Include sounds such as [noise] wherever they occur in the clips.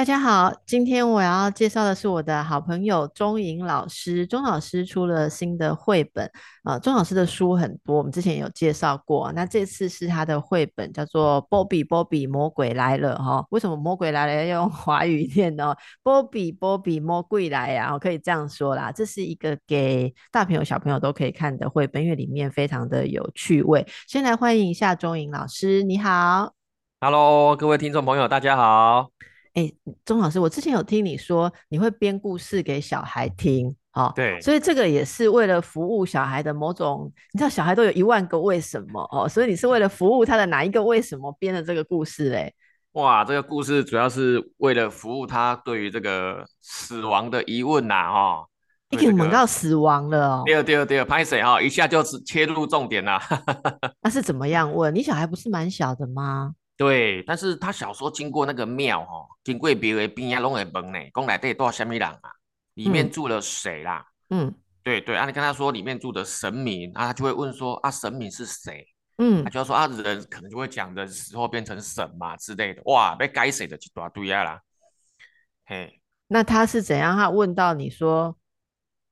大家好，今天我要介绍的是我的好朋友钟颖老师。钟老师出了新的绘本啊，钟老师的书很多，我们之前有介绍过。那这次是他的绘本，叫做《波比波比魔鬼来了》哈。为什么魔鬼来了要用 [laughs] 华语念呢？波比波比魔鬼来呀，可以这样说啦。这是一个给大朋友小朋友都可以看的绘本，因为里面非常的有趣味。先来欢迎一下钟颖老师，你好，Hello，各位听众朋友，大家好。哎，钟老师，我之前有听你说你会编故事给小孩听，哦，对，所以这个也是为了服务小孩的某种，你知道小孩都有一万个为什么哦，所以你是为了服务他的哪一个为什么编的这个故事嘞？哇，这个故事主要是为了服务他对于这个死亡的疑问呐，哈，一个问到死亡了哦，第二第二第二拍谁哈，一下就是切入重点了，[laughs] 那是怎么样问？你小孩不是蛮小的吗？对，但是他小时候经过那个庙哈，经过庙的边啊，拢会问呢，讲内底住什么人啊？里面住了谁啦？嗯，对对，啊，你跟他说里面住的神明，啊，他就会问说啊，神明是谁？嗯，他就要说啊，人可能就会讲人死后变成神嘛之类的，哇，被该死的一大堆啊啦，嘿，那他是怎样？他问到你说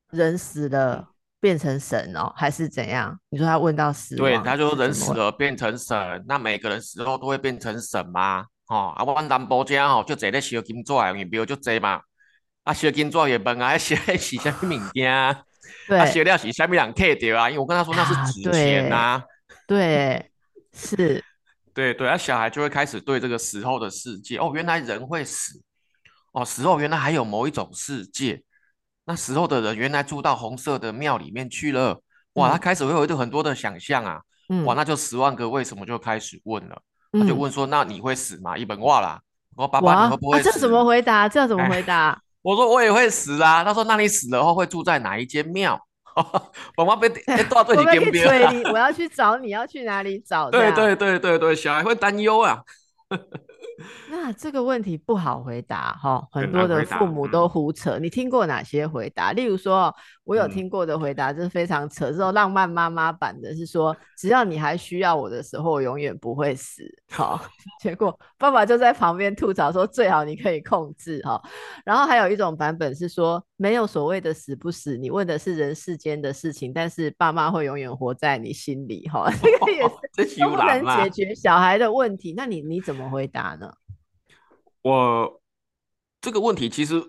人死了。变成神哦，还是怎样？你说他问到死，对，他就说人死了变成神，那每个人死后都会变成神吗？哦，啊，我南部家吼就坐咧烧金纸，你比如就坐嘛，啊，烧金纸也问 [laughs] 啊，烧是啥物物件？对，啊，烧了是啥物人刻掉啊？因为我跟他说那是纸钱呐，啊，对，是，[laughs] 对对，啊，小孩就会开始对这个死后的世界，哦，原来人会死，哦，死后原来还有某一种世界。那时候的人原来住到红色的庙里面去了，哇！他开始会有一个很多的想象啊，嗯、哇！那就十万个为什么就开始问了，嗯、他就问说：“那你会死吗？”一本话啦，我说：“爸爸，你会不会死？”啊、这怎么回答？这怎么回答？我说：“我也会死啊。”他说：“那你死了后会住在哪一间庙？” [laughs] 爸爸别别多对你跟别，我要去找你，要去哪里找？对对对对对，小孩会担忧啊。[laughs] 那这个问题不好回答哈，很多的父母都胡扯。你听过哪些回答？例如说，我有听过的回答就是非常扯，这种浪漫妈妈版的是说，只要你还需要我的时候，我永远不会死。好，[laughs] 结果爸爸就在旁边吐槽说，最好你可以控制哈。然后还有一种版本是说，没有所谓的死不死，你问的是人世间的事情，但是爸妈会永远活在你心里哈。[laughs] 这个也是 [laughs] 都不能解决小孩的问题，那你你怎么回答呢？我这个问题其实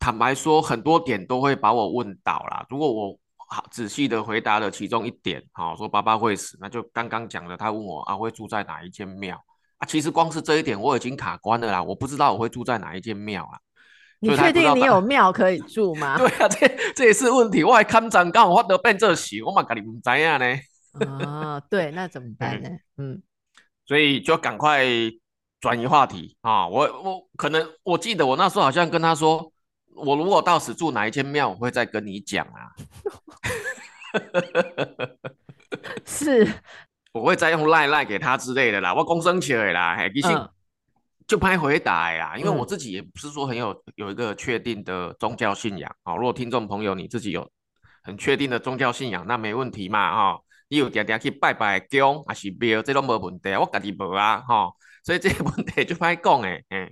坦白说，很多点都会把我问倒啦。如果我好仔细的回答了其中一点，好说爸爸会死，那就刚刚讲的，他问我啊会住在哪一间庙啊？其实光是这一点我已经卡关了啦，我不知道我会住在哪一间庙啊。你确定你有庙可以住吗？[laughs] 对啊，这这也是问题。我还看长刚我都变这事，我嘛跟你不知道呢。啊，对，那怎么 [laughs] 办呢？嗯，嗯，所以就赶快。转移话题啊！我我可能我记得我那时候好像跟他说，我如果到时住哪一间庙，我会再跟你讲啊。[laughs] 是，[laughs] 我会再用赖赖给他之类的啦。我公生起来啦，其实就拍回答呀。因为我自己也不是说很有有一个确定的宗教信仰啊。如果听众朋友你自己有很确定的宗教信仰，那没问题嘛哈。你有点点去拜拜宫还是庙，这都没问题。我自己没啊哈。所以这个问题就不爱讲哎，哎，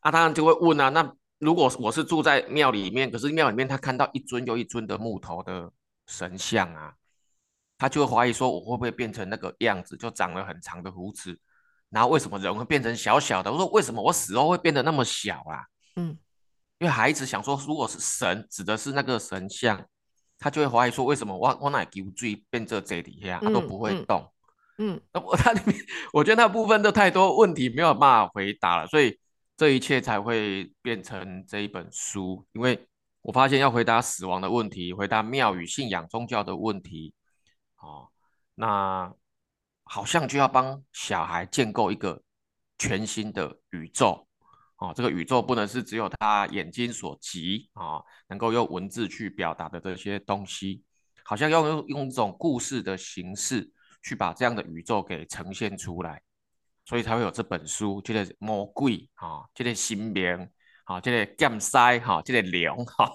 啊，当然就会问啊。那如果我是住在庙里面，可是庙里面他看到一尊又一尊的木头的神像啊，他就会怀疑说，我会不会变成那个样子，就长了很长的胡子，然后为什么人会变成小小的？我说为什么我死后会变得那么小啊？嗯，因为孩子想说，如果是神指的是那个神像，他就会怀疑说，为什么我我哪丢罪变这这底下，他都不会动。嗯那嗯，我 [laughs] 他里面，我觉得那部分都太多问题没有办法回答了，所以这一切才会变成这一本书。因为我发现要回答死亡的问题，回答庙宇信仰宗教的问题，哦，那好像就要帮小孩建构一个全新的宇宙，哦，这个宇宙不能是只有他眼睛所及啊，能够用文字去表达的这些东西，好像要用用一种故事的形式。去把这样的宇宙给呈现出来，所以才会有这本书，这个魔鬼啊，这个神明啊，这个剑塞哈，这个龙哈，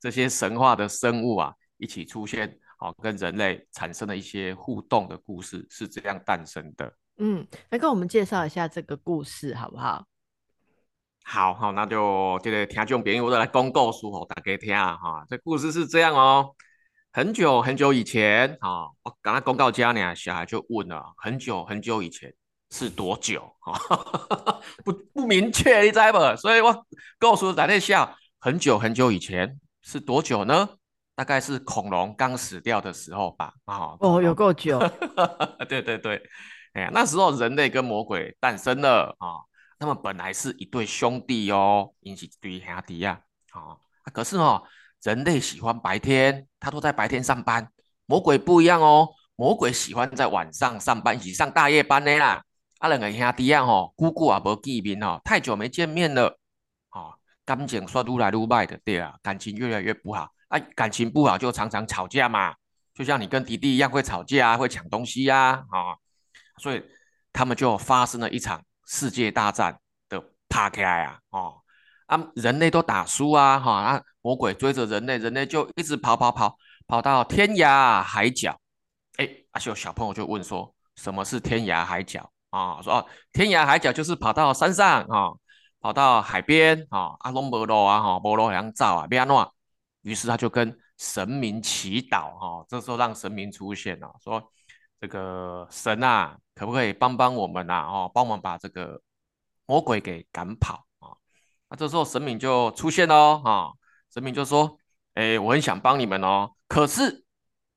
这些神话的生物啊，一起出现，好跟人类产生了一些互动的故事，是这样诞生的。嗯，来跟我们介绍一下这个故事好不好？好好，那就这个听众朋友，我来公告书哦大家听哈。这故事是这样哦，很久很久以前啊，我刚刚公告家呢，小孩就问了，很久很久以前是多久啊？[laughs] 不不明确，你知不？所以我告诉咱那下，很久很久以前是多久呢？大概是恐龙刚死掉的时候吧。啊，哦，有够久。[laughs] 对对对，哎呀，那时候人类跟魔鬼诞生了啊。他们本来是一对兄弟哦，一起对兄弟呀。啊，可是哦，人类喜欢白天，他都在白天上班。魔鬼不一样哦，魔鬼喜欢在晚上上班，一起上大夜班的啦。啊，两个兄弟呀，吼，久久也无见面哦，太久没见面了。啊，感情说愈来愈坏的，对啊，感情越来越不好。啊，感情不好就常常吵架嘛，就像你跟弟弟一样会吵架，会抢东西呀，啊，所以他们就发生了一场世界大战的打起来啊，哦，啊，人类都打输啊，哈，啊，魔鬼追着人类，人类就一直跑跑跑，跑到天涯海角，哎，啊，就小朋友就问说，什么是天涯海角啊？说哦，天涯海角就是跑到山上啊，跑到海边啊，阿龙伯罗啊，哈，无路通走啊，要安诺？于是他就跟神明祈祷，哈，这时候让神明出现了，说这个神啊，可不可以帮帮我们啊？哦，帮忙把这个魔鬼给赶跑啊！那这时候神明就出现了，啊，神明就说，哎，我很想帮你们哦，可是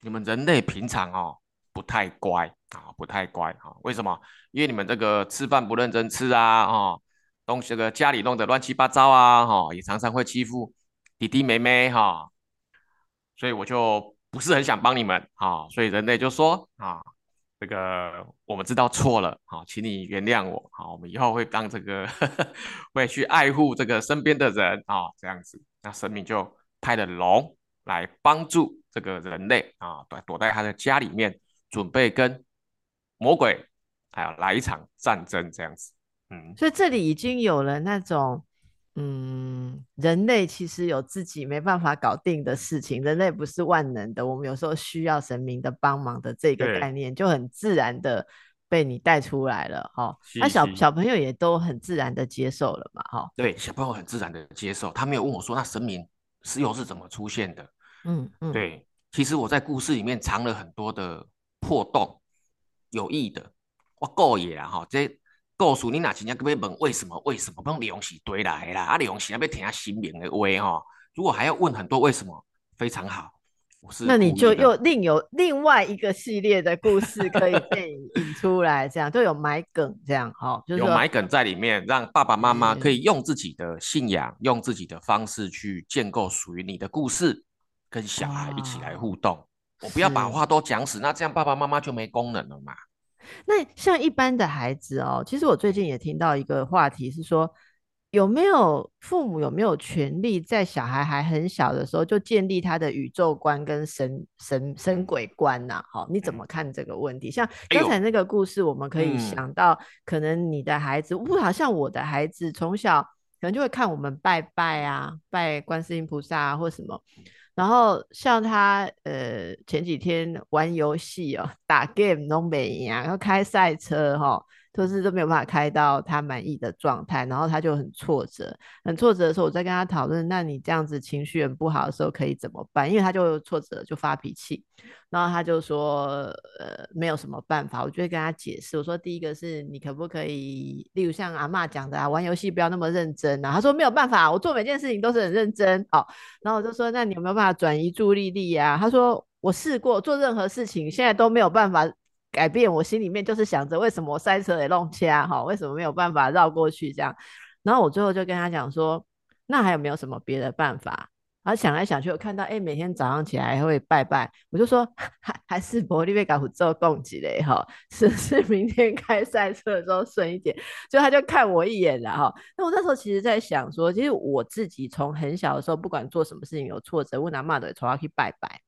你们人类平常哦不太乖啊，不太乖啊，为什么？因为你们这个吃饭不认真吃啊，哦，东西这个家里弄得乱七八糟啊，哈，也常常会欺负。弟弟妹妹哈，所以我就不是很想帮你们哈，所以人类就说啊，这个我们知道错了，好，请你原谅我，好，我们以后会当这个呵呵 [laughs] 会去爱护这个身边的人啊，这样子，那神明就派了龙来帮助这个人类啊，躲躲在他的家里面，准备跟魔鬼还有来一场战争这样子，嗯，所以这里已经有了那种。嗯，人类其实有自己没办法搞定的事情，人类不是万能的，我们有时候需要神明的帮忙的这个概念，就很自然的被你带出来了哈。那、啊、小小朋友也都很自然的接受了嘛哈。对，小朋友很自然的接受，他没有问我说那神明是又是怎么出现的。嗯嗯，对，其实我在故事里面藏了很多的破洞，有意的，我够也啦吼这。告诉你，若真正要问为什么？为什么不用用是对来啦？啊，用是要听神明的话吼。如果还要问很多为什么，非常好。那你就又另有另外一个系列的故事可以被引出来，这样就有埋梗，这样哈，就是、有埋梗在里面，让爸爸妈妈可以用自己的信仰，用自己的方式去建构属于你的故事，跟小孩一起来互动。我不要把话都讲死，那这样爸爸妈妈就没功能了嘛。那像一般的孩子哦，其实我最近也听到一个话题是说，有没有父母有没有权利在小孩还很小的时候就建立他的宇宙观跟神神神鬼观呐？好，你怎么看这个问题？像刚才那个故事，我们可以想到，可能你的孩子，不好像我的孩子从小可能就会看我们拜拜啊，拜观世音菩萨啊，或什么。然后像他呃前几天玩游戏哦，打 game 都没赢，然后开赛车哈、哦。都是都没有办法开到他满意的状态，然后他就很挫折，很挫折的时候，我在跟他讨论，那你这样子情绪很不好的时候可以怎么办？因为他就挫折就发脾气，然后他就说，呃，没有什么办法。我就会跟他解释，我说第一个是你可不可以，例如像阿嬷讲的啊，玩游戏不要那么认真啊。他说没有办法，我做每件事情都是很认真。好，然后我就说，那你有没有办法转移注意力呀？他说我试过做任何事情，现在都没有办法。改变，我心里面就是想着为什么我塞车也弄掐哈，为什么没有办法绕过去这样？然后我最后就跟他讲说，那还有没有什么别的办法？然后想来想去，我看到哎、欸，每天早上起来还会拜拜，我就说 [laughs] 还还是伯利贝卡虎做供给嘞哈，是不 [laughs] 是明天开赛车的时候顺一点？就他就看我一眼了哈。那我那时候其实在想说，其实我自己从很小的时候，不管做什么事情有挫折，问阿妈的，从要去拜拜，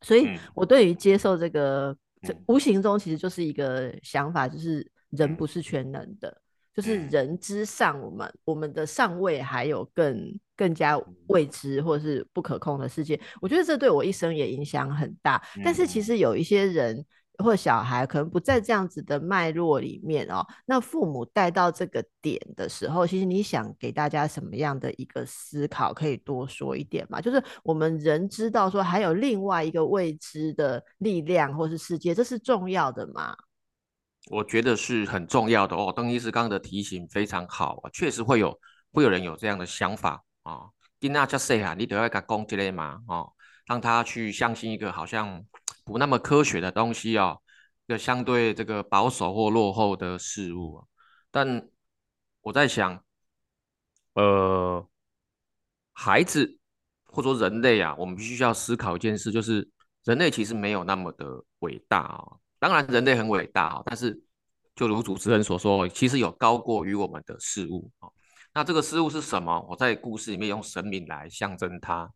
所以我对于接受这个。这无形中其实就是一个想法，就是人不是全能的，就是人之上，我们我们的上位还有更更加未知或是不可控的世界。我觉得这对我一生也影响很大。但是其实有一些人或小孩可能不在这样子的脉络里面哦，那父母带到这个点的时候，其实你想给大家什么样的一个思考，可以多说一点嘛？就是我们人知道说还有另外一个未知的力量或是世界，这是重要的吗？我觉得是很重要的哦。邓医师刚刚的提醒非常好啊，确实会有会有人有这样的想法啊。那加说啊，你都要给他讲这类嘛，哦，让他去相信一个好像不那么科学的东西哦，一个相对这个保守或落后的事物。但我在想，呃，孩子或者说人类啊，我们必须要思考一件事，就是人类其实没有那么的伟大啊、哦。当然，人类很伟大啊，但是就如主持人所说，其实有高过于我们的事物啊。那这个事物是什么？我在故事里面用神明来象征它。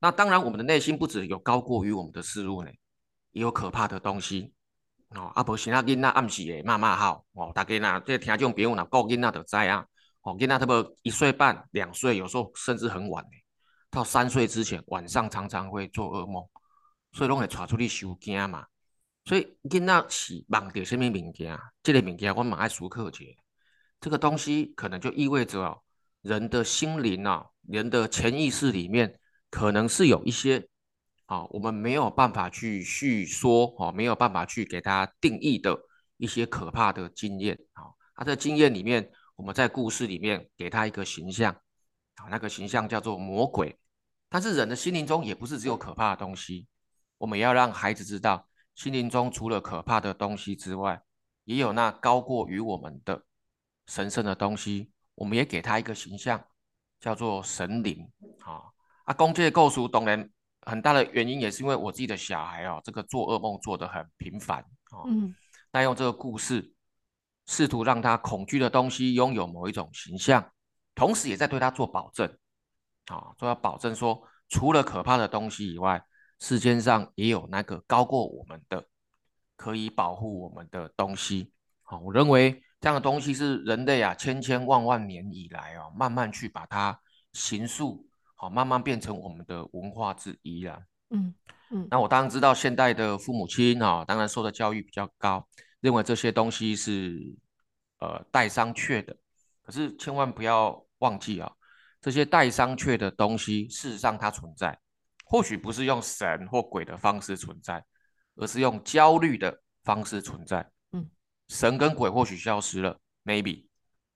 那当然，我们的内心不只有高过于我们的事物呢，也有可怕的东西哦。阿婆，其他囡仔暗时诶，骂骂好哦。大家呐，这听众朋友呐，顾囡仔就知啊。哦，囡仔特别一岁半、两岁，有时候甚至很晚呢，到三岁之前，晚上常常会做噩梦，所以拢会带出去收惊嘛。所以囡仔是梦到什么物件？这个物件我蛮爱思考者。这个东西可能就意味着哦，人的心灵啊，人的潜意识里面可能是有一些啊，我们没有办法去叙说哦，没有办法去给它定义的一些可怕的经验啊。他的经验里面，我们在故事里面给他一个形象啊，那个形象叫做魔鬼。但是人的心灵中也不是只有可怕的东西，我们要让孩子知道。心灵中除了可怕的东西之外，也有那高过于我们的神圣的东西。我们也给他一个形象，叫做神灵。啊，阿公这个故事当然很大的原因也是因为我自己的小孩哦，这个做噩梦做得很频繁。啊，嗯，那用这个故事试图让他恐惧的东西拥有某一种形象，同时也在对他做保证。啊，做要保证说，除了可怕的东西以外。世间上也有那个高过我们的，可以保护我们的东西。好，我认为这样的东西是人类啊，千千万万年以来哦，慢慢去把它形塑，好，慢慢变成我们的文化之一啦。嗯嗯。那我当然知道，现代的父母亲啊，当然受的教育比较高，认为这些东西是呃带商榷的。可是千万不要忘记啊，这些带商榷的东西，事实上它存在。或许不是用神或鬼的方式存在，而是用焦虑的方式存在。嗯，神跟鬼或许消失了，maybe，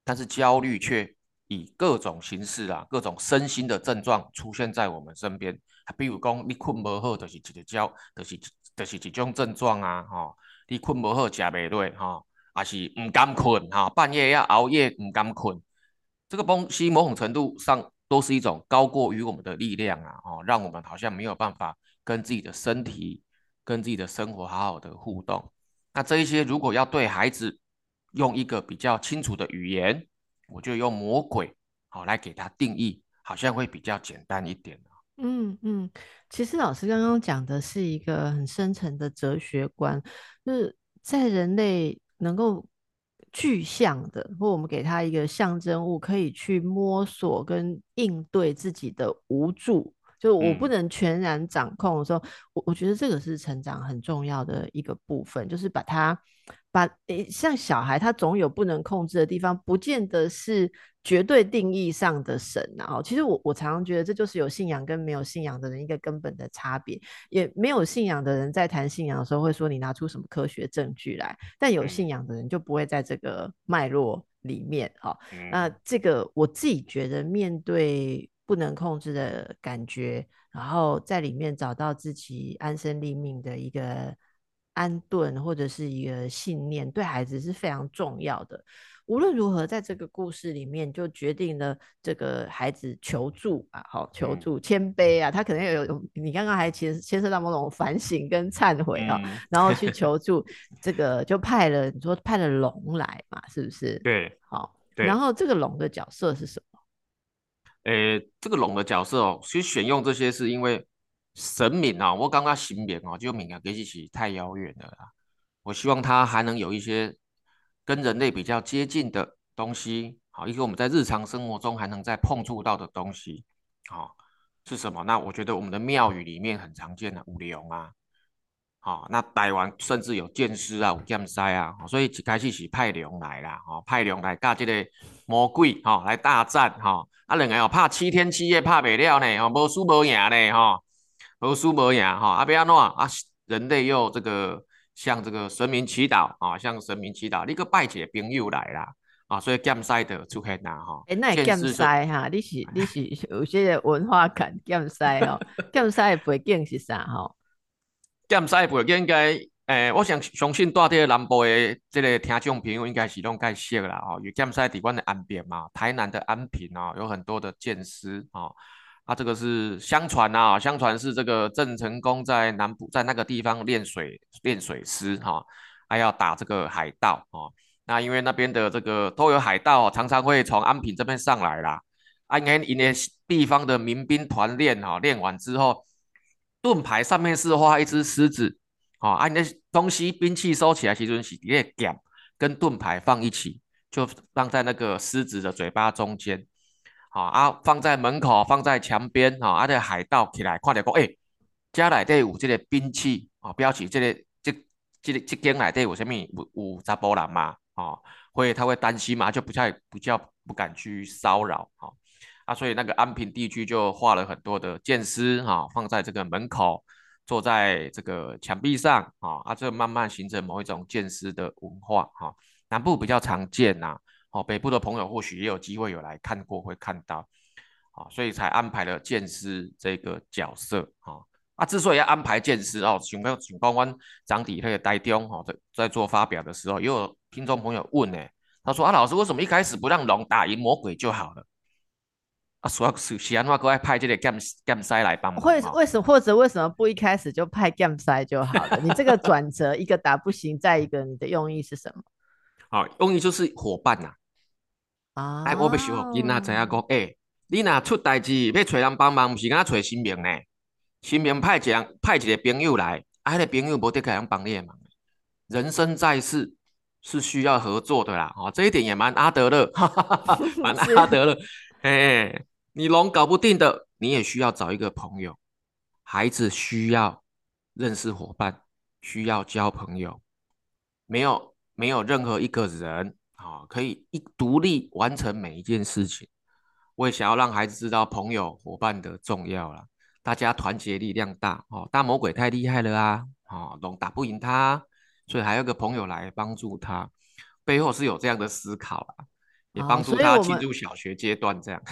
但是焦虑却以各种形式啊，各种身心的症状出现在我们身边。比如讲，你困不好，就是一个焦，就是就是一种症状啊。哈、哦，你困不好，吃不对，哈、哦，还是唔敢困，哈、哦，半夜要熬夜唔敢困，这个东西某种程度上。都是一种高过于我们的力量啊，哦，让我们好像没有办法跟自己的身体、跟自己的生活好好的互动。那这一些如果要对孩子用一个比较清楚的语言，我就用魔鬼好来给它定义，好像会比较简单一点。嗯嗯，其实老师刚刚讲的是一个很深层的哲学观，就是在人类能够。具象的，或我们给他一个象征物，可以去摸索跟应对自己的无助。就我不能全然掌控的时候，我我觉得这个是成长很重要的一个部分，就是把它把诶，像小孩他总有不能控制的地方，不见得是绝对定义上的神。然后，其实我我常常觉得这就是有信仰跟没有信仰的人一个根本的差别。也没有信仰的人在谈信仰的时候会说你拿出什么科学证据来，但有信仰的人就不会在这个脉络里面。哈，那这个我自己觉得面对。不能控制的感觉，然后在里面找到自己安身立命的一个安顿或者是一个信念，对孩子是非常重要的。无论如何，在这个故事里面就决定了这个孩子求助啊，好求助谦卑啊，他可能有有你刚刚还牵牵涉到某种反省跟忏悔啊，嗯、然后去 [laughs] 求助，这个就派了你说派了龙来嘛，是不是？对，好，然后这个龙的角色是什么？诶，这个龙的角色哦，其实选用这些是因为神明啊，我刚刚形名哦，就名啊，跟自己太遥远了啦。我希望它还能有一些跟人类比较接近的东西，好，一个我们在日常生活中还能再碰触到的东西，好，是什么？那我觉得我们的庙宇里面很常见的五龙啊，好，那台湾甚至有剑师啊，有剑师啊，所以一开始是派龙来啦，哈，派龙来跟这个魔鬼哈来大战哈，啊两个哦拍七天七夜拍不了呢，吼，无输无赢呢，哈，无输无赢哈，啊不要弄啊，人类又这个向这个神明祈祷啊，向神明祈祷，你个拜一个朋友来啦，啊，所以剑师的出现啦，哈，诶，那剑师哈，你是 [laughs] 你是有些文化感，剑师哦，剑师的背景是啥哈？剑师背景应该，诶、我想相信大啲南部的这个听众朋友应该是拢介识啦，吼，有剑师伫阮的安边嘛，台南的安平哦，有很多的剑师哦，啊，这个是相传啊，相传是这个郑成功在南部在那个地方练水练水师哈，还要打这个海盗哦，那因为那边的这个都有海盗，常常会从安平这边上来啦，啊，因为因为地方的民兵团练哈，练完之后。盾牌上面是画一只狮子，哦，啊，你的东西兵器收起来，其实是直接剑跟盾牌放一起，就放在那个狮子的嘴巴中间，好啊，放在门口，放在墙边，哈，啊，这海盗起来看到讲，哎，家内底有这个兵器，啊，标记这个这这个这间内底有什么有有查甫人嘛，啊，会他会担心嘛，就不太不叫不敢去骚扰，哈。啊，所以那个安平地区就画了很多的剑狮哈，放在这个门口，坐在这个墙壁上啊，啊，这慢慢形成某一种剑师的文化哈。南部比较常见呐，哦，北部的朋友或许也有机会有来看过，会看到，啊，所以才安排了剑师这个角色啊。啊，之所以要安排剑师哦，请问请帮我张底那个台中哈，在在做发表的时候，也有听众朋友问呢，他说啊，老师为什么一开始不让龙打赢魔鬼就好了？啊，所以是是安怎阁爱派这个剑剑师来帮忙？会为什么或者为什么不一开始就派剑师就好了？[laughs] 你这个转折，一个打不行，再一个你的用意是什么？好、哦，用意就是伙伴呐、啊。啊，哎，我要想囡仔知影讲，哎、欸，你若出代志要找人帮忙，不是敢找新明呢？新明派一人派一个朋友来，啊，那个朋友无得个人帮你的忙。人生在世是需要合作的啦，哦，这一点也蛮阿德勒，[laughs] 蛮 [laughs] 阿德勒，哎。你龙搞不定的，你也需要找一个朋友。孩子需要认识伙伴，需要交朋友。没有没有任何一个人啊，可以一独立完成每一件事情。我也想要让孩子知道朋友伙伴的重要了。大家团结力量大哦。大魔鬼太厉害了啊，啊，龙打不赢他，所以还有个朋友来帮助他。背后是有这样的思考啊。也帮助他进入小学阶段，这样。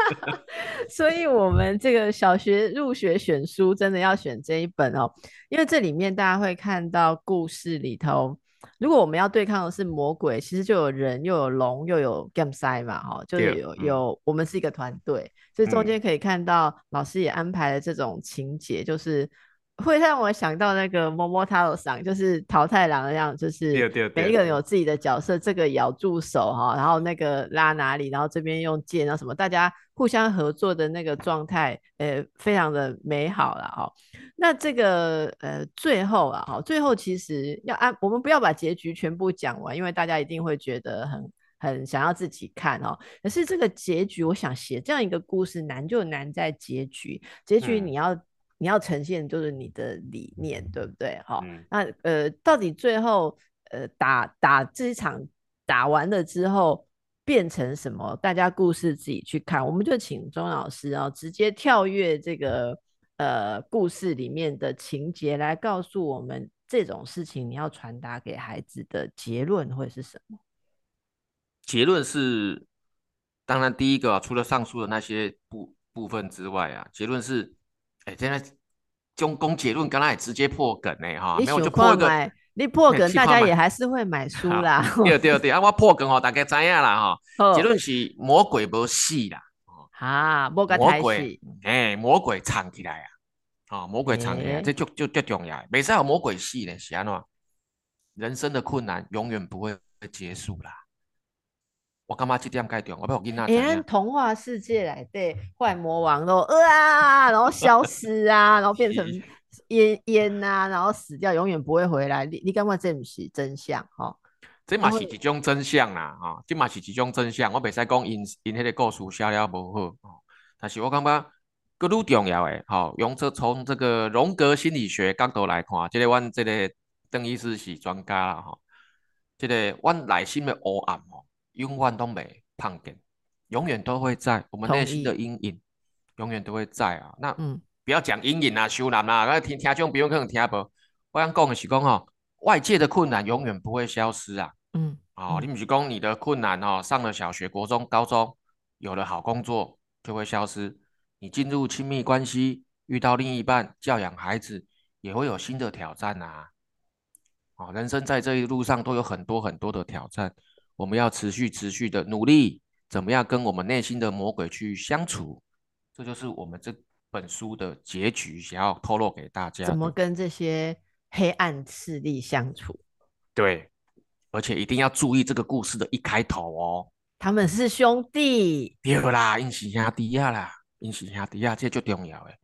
[laughs] 所以，我们这个小学入学选书真的要选这一本哦，因为这里面大家会看到故事里头，如果我们要对抗的是魔鬼，其实就有人，又有龙，又有剑师嘛，哈，就有有我们是一个团队，所以中间可以看到老师也安排了这种情节，就是。会让我想到那个《桃太郎》上，就是桃太郎那样，就是每一个人有自己的角色，这个咬住手哈，然后那个拉哪里，然后这边用剑啊什么，大家互相合作的那个状态，呃，非常的美好了哈。那这个呃最后啊哈，最后其实要按我们不要把结局全部讲完，因为大家一定会觉得很很想要自己看哦。可是这个结局，我想写这样一个故事难就难在结局，结局你要。嗯你要呈现就是你的理念，对不对？哈、嗯，那呃，到底最后呃打打这一场打完了之后变成什么？大家故事自己去看。我们就请钟老师啊，直接跳跃这个呃故事里面的情节来告诉我们这种事情，你要传达给孩子的结论会是什么？结论是，当然第一个、啊、除了上述的那些部部分之外啊，结论是。哎、欸，现在中公结论，刚才也直接破梗呢，哈，没有就破梗，你破梗，[laughs] 大家也还是会买书啦。对对对，啊，我破梗哦，大家知影啦，哈，结论是魔鬼无死啦，哈，魔鬼，哎，魔鬼藏起来啊，哦，魔鬼藏起来，这就就最重要，没事有魔鬼戏呢，是安怎？人生的困难永远不会结束啦。我干嘛去这点改掉？我不要跟他讲。连童话世界来对坏魔王都啊，然后消失啊，[laughs] 然后变成烟烟啊，然后死掉，永远不会回来。你你干嘛这不是真相？吼、哦，这嘛是一种真相啦，吼、哦，这嘛是一种真相。我袂使讲因因迄个故事写了无好，哦，但是我感觉更重要诶，吼，用这从这个荣格心理学角度来看，这个阮即个邓医师是专家啦，哈，这个阮内心的黑暗哦，永远都没碰见，永远都会在我们内心的阴影，永远都会在啊。那嗯，不要讲阴影啊、修男啊，那听听众不用可能听不，我想讲的是讲哦，外界的困难永远不会消失啊。嗯，哦，你不是讲你的困难哦，上了小学、国中、高中，有了好工作就会消失。你进入亲密关系，遇到另一半，教养孩子，也会有新的挑战、啊。哦，人生在这一路上都有很多很多的挑战，我们要持续持续的努力，怎么样跟我们内心的魔鬼去相处？这就是我们这本书的结局，想要透露给大家。怎么跟这些黑暗势力相处？对，而且一定要注意这个故事的一开头哦，他们是兄弟。对啦，因是兄弟呀啦。因是兄弟啊，这最重要诶。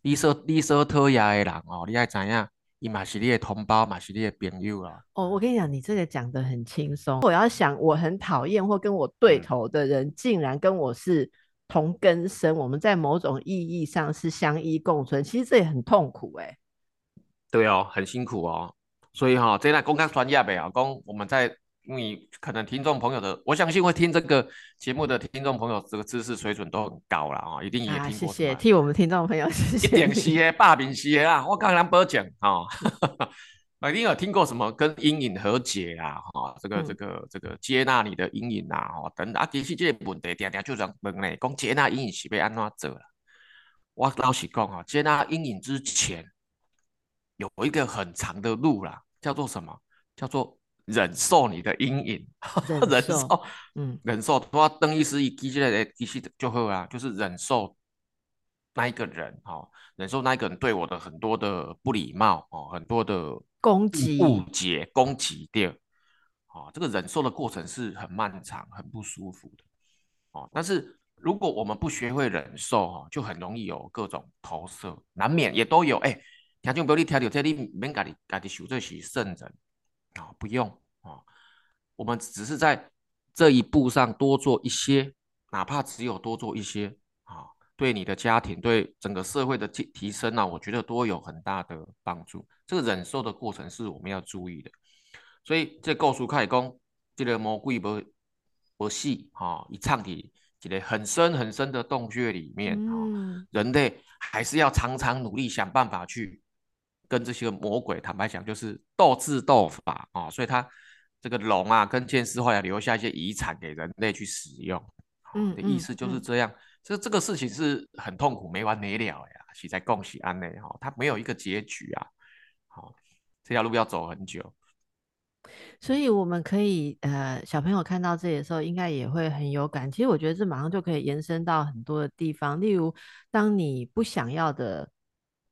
你说你说讨厌的人哦，你要知影，伊嘛是你的同胞，嘛是你的朋友啊。哦，我跟你讲，你这个讲的很轻松。我要想，我很讨厌或跟我对头的人，嗯、竟然跟我是同根生，我们在某种意义上是相依共存。其实这也很痛苦哎、欸。对哦，很辛苦哦。所以哈、哦，这来公开专业呗啊，讲我们在。你可能听众朋友的，我相信会听这个节目的听众朋友，这个知识水准都很高了啊，一定也听过。谢谢，替我们听众朋友 [laughs] 谢谢。一点些 [laughs] 霸屏些啊，我刚刚不讲啊，[laughs] 一定有听过什么跟阴影和解啊，哈，这个这个这个接纳你的阴影啊，哦等等啊，其实这个问题点点就这样问嘞，讲接纳阴影是被安怎做啦？我老实讲啊，接纳阴影之前有一个很长的路啦，叫做什么？叫做。忍受你的阴影，忍受，[laughs] 嗯，忍受。我邓医师一记起来，其实就会啊，就是忍受那一个人，哈，忍受那一个人对我的很多的不礼貌，哦，很多的攻击、误解、攻击掉，哦，这个忍受的过程是很漫长、很不舒服的，哦。但是如果我们不学会忍受，哈，就很容易有各种投射，难免也都有。哎、欸，听众朋友，你听到这你，免家己家己想这是圣人。啊、哦，不用啊、哦，我们只是在这一步上多做一些，哪怕只有多做一些啊、哦，对你的家庭、对整个社会的提提升呢、啊，我觉得都有很大的帮助。这个忍受的过程是我们要注意的。所以这告诉开讲，这个魔鬼不不死哈，一藏在这个很深很深的洞穴里面啊、嗯哦，人类还是要常常努力想办法去。跟这些魔鬼坦白讲，就是斗智斗法啊、哦，所以他这个龙啊，跟剑士后来留下一些遗产给人类去使用，嗯，的意思就是这样。这、嗯嗯、这个事情是很痛苦，没完没了呀，是在共喜安内哈，他没有一个结局啊，好、哦，这条路要走很久。所以我们可以呃，小朋友看到这里的时候，应该也会很有感。其实我觉得这马上就可以延伸到很多的地方，例如当你不想要的。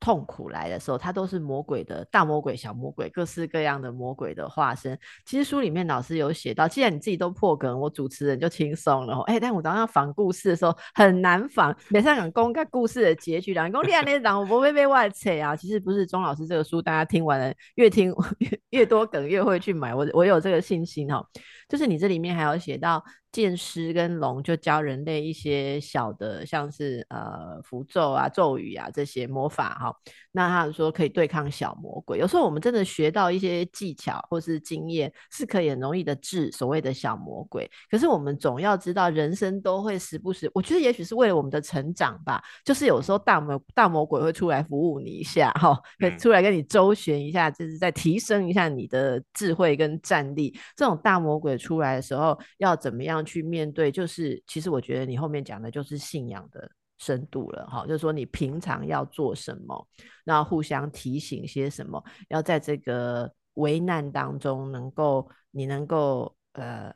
痛苦来的时候，它都是魔鬼的大魔鬼、小魔鬼，各式各样的魔鬼的化身。其实书里面老师有写到，既然你自己都破梗，我主持人就轻松了。哎、欸，但我当要仿故事的时候很难仿，没上讲公开故事的结局，两公厉害那档我不会被外扯啊。其实不是钟老师这个书，大家听完了越听 [laughs] 越越多梗越会去买，我我有这个信心哦。就是你这里面还有写到。剑师跟龙就教人类一些小的，像是呃符咒啊、咒语啊这些魔法哈。那他说可以对抗小魔鬼。有时候我们真的学到一些技巧或是经验，是可以很容易的治所谓的小魔鬼。可是我们总要知道，人生都会时不时，我觉得也许是为了我们的成长吧。就是有时候大魔大魔鬼会出来服务你一下哈，可以出来跟你周旋一下，就是在提升一下你的智慧跟战力。这种大魔鬼出来的时候，要怎么样去面对，就是其实我觉得你后面讲的就是信仰的深度了哈，就是说你平常要做什么，然后互相提醒些什么，要在这个危难当中能够你能够呃，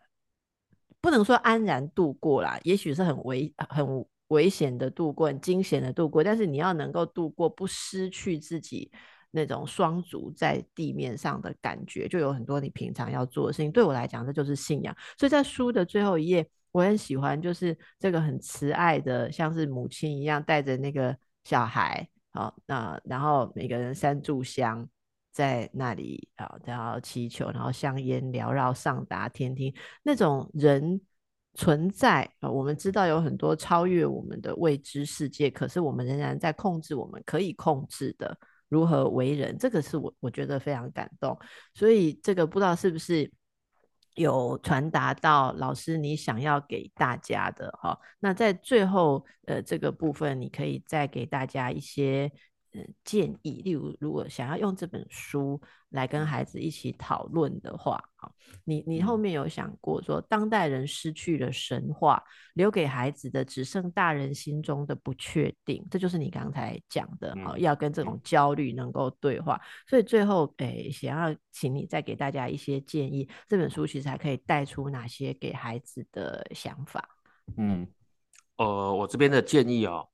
不能说安然度过啦，也许是很危很危险的度过，很惊险的度过，但是你要能够度过，不失去自己。那种双足在地面上的感觉，就有很多你平常要做的事情。对我来讲，这就是信仰。所以在书的最后一页，我很喜欢，就是这个很慈爱的，像是母亲一样带着那个小孩，好，那然后每个人三炷香在那里啊，然后祈求，然后香烟缭绕上达天庭，那种人存在啊，我们知道有很多超越我们的未知世界，可是我们仍然在控制我们可以控制的如何为人，这个是我我觉得非常感动。所以这个不知道是不是有传达到老师你想要给大家的哈？那在最后呃这个部分，你可以再给大家一些。建议，例如，如果想要用这本书来跟孩子一起讨论的话，好，你你后面有想过说，当代人失去了神话，留给孩子的只剩大人心中的不确定，这就是你刚才讲的，好，要跟这种焦虑能够对话。所以最后，诶，想要请你再给大家一些建议，这本书其实还可以带出哪些给孩子的想法？嗯，呃，我这边的建议哦。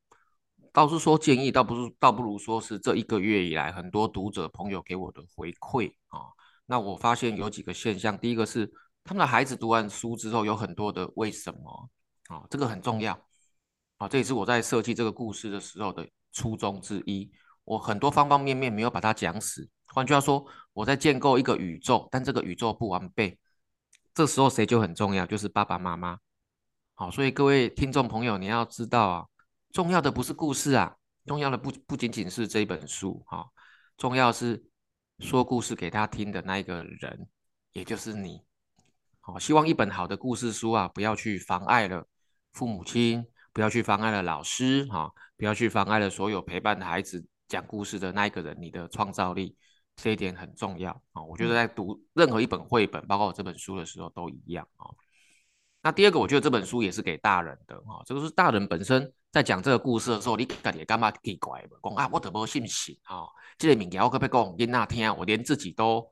倒是说建议，倒不是，倒不如说是这一个月以来很多读者朋友给我的回馈啊。那我发现有几个现象，第一个是他们的孩子读完书之后有很多的为什么啊，这个很重要啊，这也是我在设计这个故事的时候的初衷之一。我很多方方面面没有把它讲死，换句话说，我在建构一个宇宙，但这个宇宙不完备，这时候谁就很重要，就是爸爸妈妈。好，所以各位听众朋友，你要知道啊。重要的不是故事啊，重要的不不仅仅是这本书哈、哦，重要是说故事给他听的那一个人，也就是你。好、哦，希望一本好的故事书啊，不要去妨碍了父母亲，不要去妨碍了老师哈、哦，不要去妨碍了所有陪伴孩子讲故事的那一个人，你的创造力，这一点很重要啊、哦。我觉得在读任何一本绘本，包括我这本书的时候都一样啊。哦那第二个，我觉得这本书也是给大人的哈，这个是大人本身在讲这个故事的时候，你感觉奇怪不？讲啊，我怎么信心啊？这个名言我可不可以讲给那听？我连自己都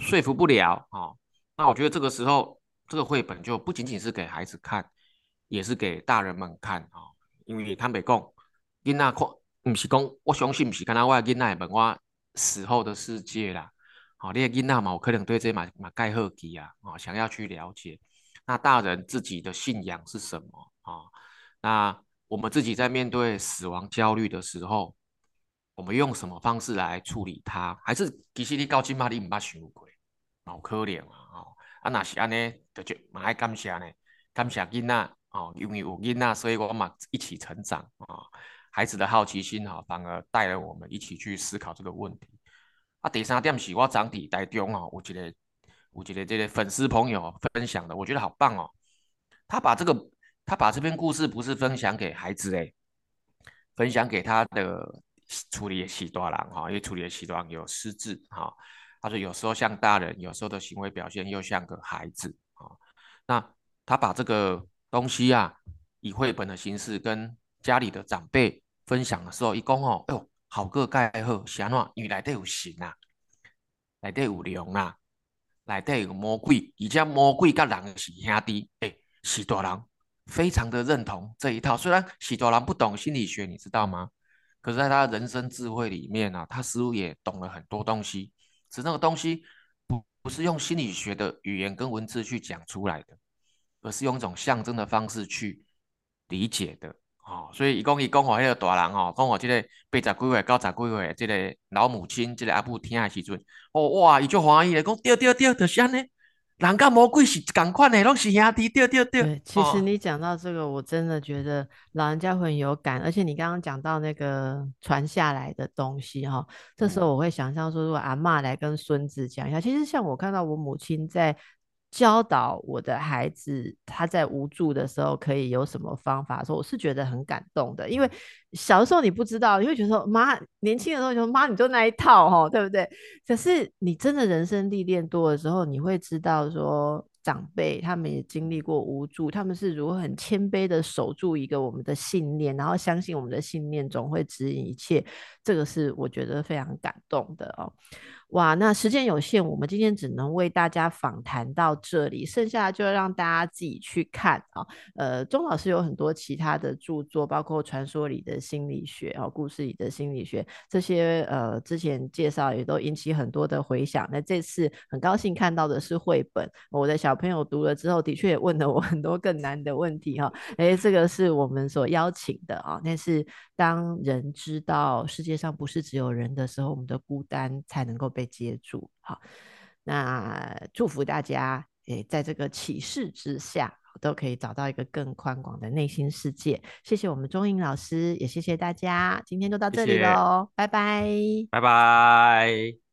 说服不了啊。那我觉得这个时候，这个绘本就不仅仅是给孩子看，也是给大人们看啊。因为他们讲，给那看，不是讲我相信不是跟他我给那本我死后的世界啦。好，你给那嘛，我可能对这嘛嘛盖好奇啊，啊，想要去了解。那大人自己的信仰是什么啊？那我们自己在面对死亡焦虑的时候，我们用什么方式来处理它？还是其实你到今嘛你唔捌想过，好可怜啊！哦，啊，那是安尼，就就蛮爱感谢呢，感谢囡仔哦，因为有囡仔，所以我们一起成长啊。孩子的好奇心哈，反而带了我们一起去思考这个问题。啊，第三点是我长在台中哦，我觉得。我觉得这个粉丝朋友分享的，我觉得好棒哦。他把这个，他把这篇故事不是分享给孩子哎，分享给他的处理的喜多郎哈，因为处理的喜多郎有失智哈。他说有时候像大人，有时候的行为表现又像个孩子啊。那他把这个东西啊，以绘本的形式跟家里的长辈分享的时候，一讲哦，哎呦，好个盖好，啥喏，原来都有神啊，来都有龙啊。来带有魔鬼，而且魔鬼跟人是兄弟，哎，喜多郎非常的认同这一套。虽然喜多郎不懂心理学，你知道吗？可是在他人生智慧里面啊，他似乎也懂了很多东西。只是那个东西不不是用心理学的语言跟文字去讲出来的，而是用一种象征的方式去理解的。哦，所以伊讲伊讲话迄个大人哦，讲我这个八十几岁、九十几岁，这个老母亲、这个阿布听的时阵，哦哇，伊就欢喜咧，讲对对对，就是安尼，人甲魔鬼是共款的，拢是兄弟，对对对。对，其实你讲到这个，我真的觉得老人家会很有感，而且你刚刚讲到那个传下来的东西哈，这时候我会想象说，如果阿妈来跟孙子讲一下，其实像我看到我母亲在。教导我的孩子，他在无助的时候可以有什么方法？说我是觉得很感动的，因为小的时候你不知道，你会觉得说妈，年轻的时候就说妈，你就那一套哈，对不对？可是你真的人生历练多的时候，你会知道说。长辈他们也经历过无助，他们是如何很谦卑的守住一个我们的信念，然后相信我们的信念总会指引一切。这个是我觉得非常感动的哦。哇，那时间有限，我们今天只能为大家访谈到这里，剩下就让大家自己去看啊。呃，钟老师有很多其他的著作，包括传说里的心理学啊，故事里的心理学这些，呃，之前介绍也都引起很多的回响。那这次很高兴看到的是绘本，我的小。朋友读了之后，的确也问了我很多更难的问题哈。哎，这个是我们所邀请的啊。但是当人知道世界上不是只有人的时候，我们的孤单才能够被接住。好，那祝福大家，诶，在这个启示之下，都可以找到一个更宽广的内心世界。谢谢我们钟颖老师，也谢谢大家，今天就到这里喽，拜拜，拜拜。